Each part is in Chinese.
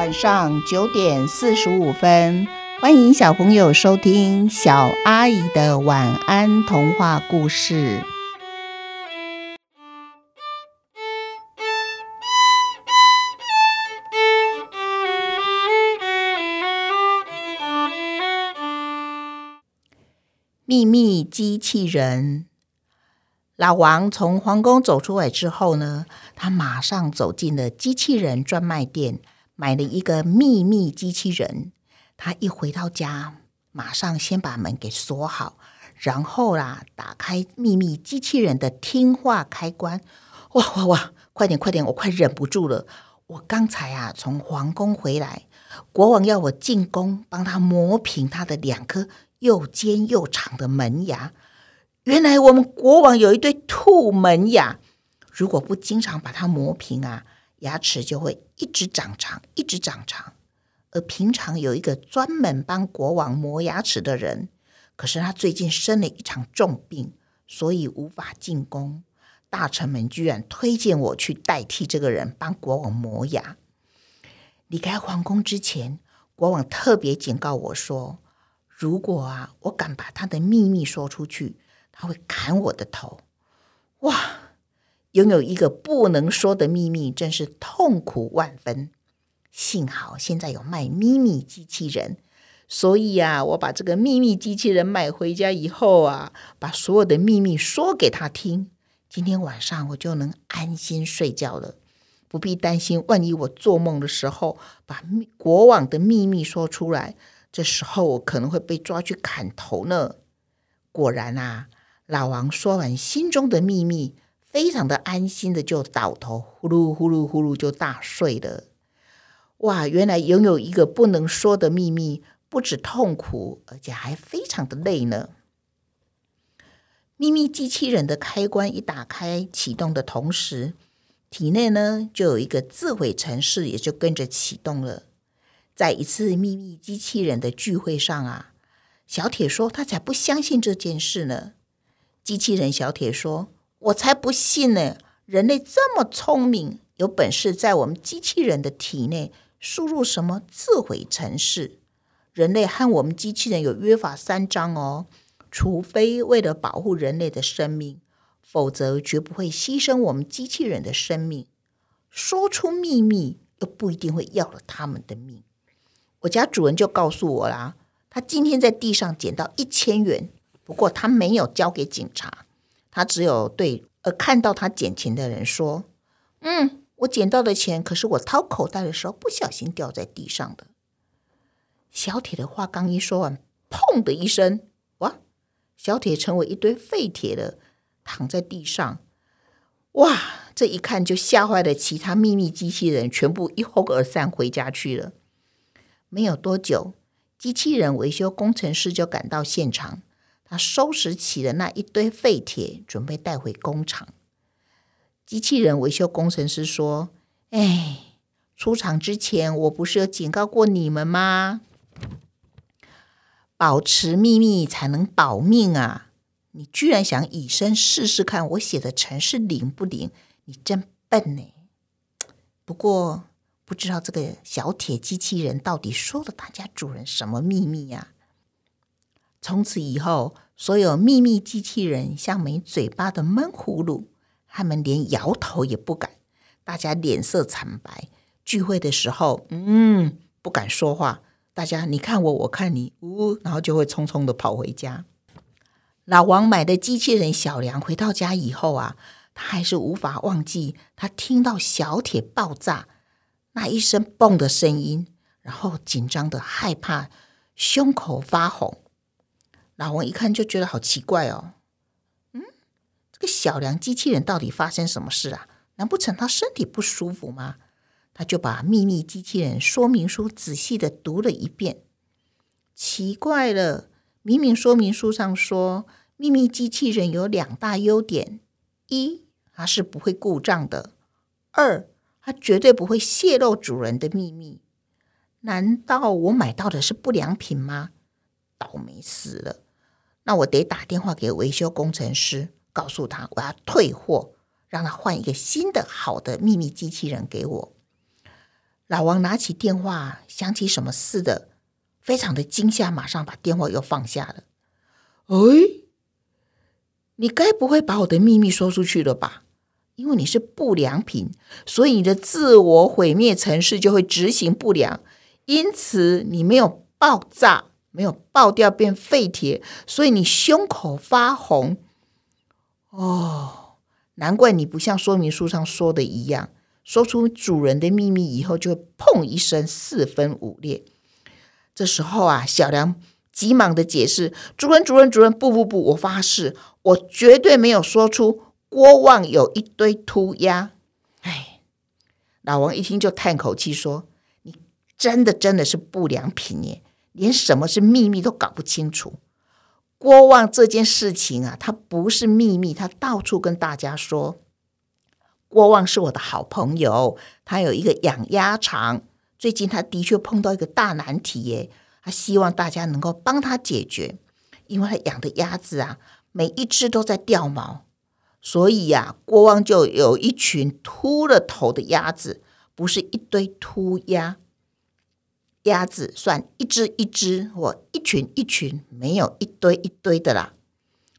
晚上九点四十五分，欢迎小朋友收听小阿姨的晚安童话故事。秘密机器人。老王从皇宫走出来之后呢，他马上走进了机器人专卖店，买了一个秘密机器人。他一回到家，马上先把门给锁好，然后啦，打开秘密机器人的听话开关。哇哇哇！快点快点，我快忍不住了。我刚才啊从皇宫回来，国王要我进宫帮他磨平他的两颗又尖又长的门牙。原来我们国王有一对兔门牙，如果不经常把它磨平啊，牙齿就会一直长长，一直长长。而平常有一个专门帮国王磨牙齿的人，可是他最近生了一场重病，所以无法进宫。大臣们居然推荐我去代替这个人帮国王磨牙。离开皇宫之前，国王特别警告我说，如果啊，我敢把他的秘密说出去。他会砍我的头！哇，拥有一个不能说的秘密，真是痛苦万分。幸好现在有卖秘密机器人，所以啊，我把这个秘密机器人买回家以后啊，把所有的秘密说给他听。今天晚上我就能安心睡觉了，不必担心万一我做梦的时候把国王的秘密说出来，这时候我可能会被抓去砍头呢。果然啊。老王说完心中的秘密，非常的安心的就倒头，呼噜呼噜呼噜就大睡了。哇，原来拥有一个不能说的秘密，不止痛苦，而且还非常的累呢。秘密机器人的开关一打开启动的同时，体内呢就有一个自毁程式，也就跟着启动了。在一次秘密机器人的聚会上啊，小铁说他才不相信这件事呢。机器人小铁说：“我才不信呢！人类这么聪明，有本事在我们机器人的体内输入什么自毁程式？人类和我们机器人有约法三章哦，除非为了保护人类的生命，否则绝不会牺牲我们机器人的生命。说出秘密又不一定会要了他们的命。我家主人就告诉我啦，他今天在地上捡到一千元。”不过他没有交给警察，他只有对呃看到他捡钱的人说：“嗯，我捡到的钱可是我掏口袋的时候不小心掉在地上的。”小铁的话刚一说完，砰的一声，哇！小铁成为一堆废铁了，躺在地上。哇！这一看就吓坏了其他秘密机器人，全部一哄而散回家去了。没有多久，机器人维修工程师就赶到现场。他收拾起了那一堆废铁，准备带回工厂。机器人维修工程师说：“哎，出厂之前我不是有警告过你们吗？保持秘密才能保命啊！你居然想以身试试看我写的程式灵不灵？你真笨呢！不过不知道这个小铁机器人到底说了他家主人什么秘密呀？”从此以后，所有秘密机器人像没嘴巴的闷葫芦，他们连摇头也不敢。大家脸色惨白，聚会的时候，嗯，不敢说话。大家你看我，我看你，呜，然后就会匆匆的跑回家。老王买的机器人小梁回到家以后啊，他还是无法忘记他听到小铁爆炸那一声“嘣”的声音，然后紧张的害怕，胸口发红。老王一看就觉得好奇怪哦，嗯，这个小梁机器人到底发生什么事啊？难不成他身体不舒服吗？他就把秘密机器人说明书仔细的读了一遍。奇怪了，明明说明书上说秘密机器人有两大优点：一，它是不会故障的；二，它绝对不会泄露主人的秘密。难道我买到的是不良品吗？倒霉死了！那我得打电话给维修工程师，告诉他我要退货，让他换一个新的好的秘密机器人给我。老王拿起电话，想起什么似的，非常的惊吓，马上把电话又放下了。哎，你该不会把我的秘密说出去了吧？因为你是不良品，所以你的自我毁灭程式就会执行不良，因此你没有爆炸，没有爆掉变废铁，所以你胸口发红。哦，难怪你不像说明书上说的一样，说出主人的秘密以后就会砰一声四分五裂。这时候啊，小梁急忙的解释：“主人，主人，主人，不不不，我发誓，我绝对没有说出。”郭旺有一堆涂鸦，哎，老王一听就叹口气说：“你真的真的是不良品耶，连什么是秘密都搞不清楚。”郭旺这件事情啊，他不是秘密，他到处跟大家说。郭旺是我的好朋友，他有一个养鸭场，最近他的确碰到一个大难题耶，他希望大家能够帮他解决，因为他养的鸭子啊，每一只都在掉毛。所以呀，国王就有一群秃了头的鸭子，不是一堆秃鸭。鸭子算一只一只或一群一群，没有一堆一堆的啦。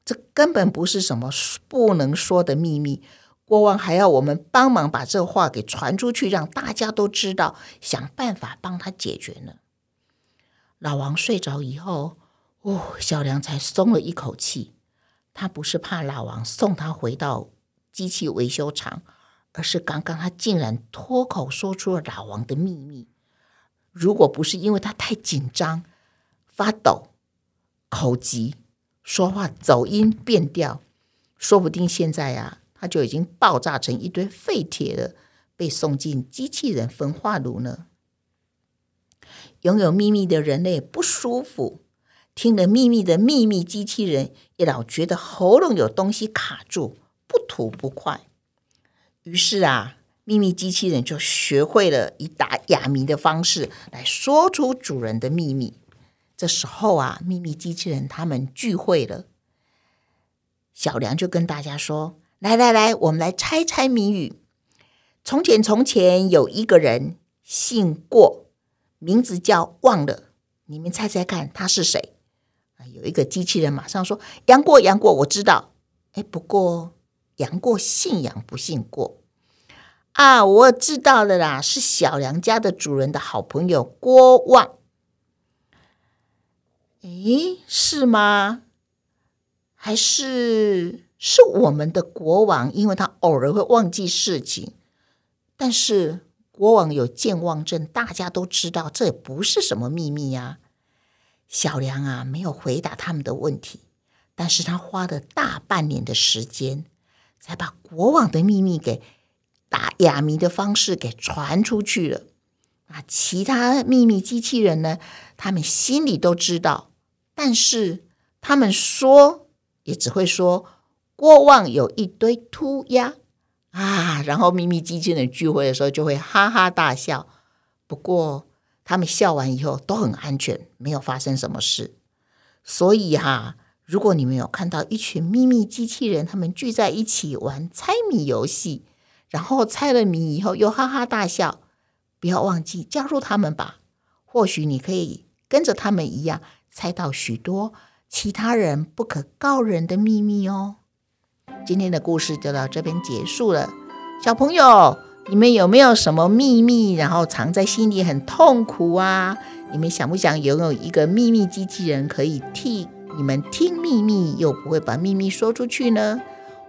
这根本不是什么不能说的秘密。国王还要我们帮忙把这话给传出去，让大家都知道，想办法帮他解决呢。老王睡着以后，哦，小梁才松了一口气。他不是怕老王送他回到机器维修厂，而是刚刚他竟然脱口说出了老王的秘密。如果不是因为他太紧张、发抖、口急、说话走音变调，说不定现在啊，他就已经爆炸成一堆废铁了，被送进机器人焚化炉呢。拥有秘密的人类不舒服。听了秘密的秘密机器人也老觉得喉咙有东西卡住，不吐不快。于是啊，秘密机器人就学会了以打哑谜的方式来说出主人的秘密。这时候啊，秘密机器人他们聚会了，小梁就跟大家说：“来来来，我们来猜猜谜语。从前从前有一个人，姓过，名字叫忘了。你们猜猜看，他是谁？”有一个机器人马上说：“杨过，杨过，我知道。哎，不过杨过姓杨不姓过啊，我知道了啦，是小梁家的主人的好朋友郭旺。哎，是吗？还是是我们的国王？因为他偶尔会忘记事情，但是国王有健忘症，大家都知道，这也不是什么秘密呀。”小梁啊，没有回答他们的问题，但是他花了大半年的时间，才把国王的秘密给打哑谜的方式给传出去了。啊，其他秘密机器人呢，他们心里都知道，但是他们说也只会说过往有一堆秃鸦啊，然后秘密机器人聚会的时候就会哈哈大笑。不过。他们笑完以后都很安全，没有发生什么事。所以哈，如果你们有看到一群秘密机器人，他们聚在一起玩猜谜游戏，然后猜了谜以后又哈哈大笑，不要忘记加入他们吧。或许你可以跟着他们一样，猜到许多其他人不可告人的秘密哦。今天的故事就到这边结束了，小朋友。你们有没有什么秘密，然后藏在心里很痛苦啊？你们想不想拥有一个秘密机器人，可以替你们听秘密，又不会把秘密说出去呢？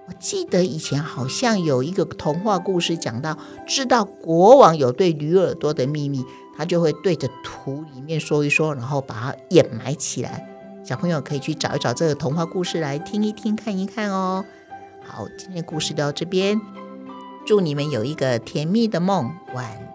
我记得以前好像有一个童话故事，讲到知道国王有对驴耳朵的秘密，他就会对着土里面说一说，然后把它掩埋起来。小朋友可以去找一找这个童话故事来听一听、看一看哦。好，今天故事到这边。祝你们有一个甜蜜的梦，晚安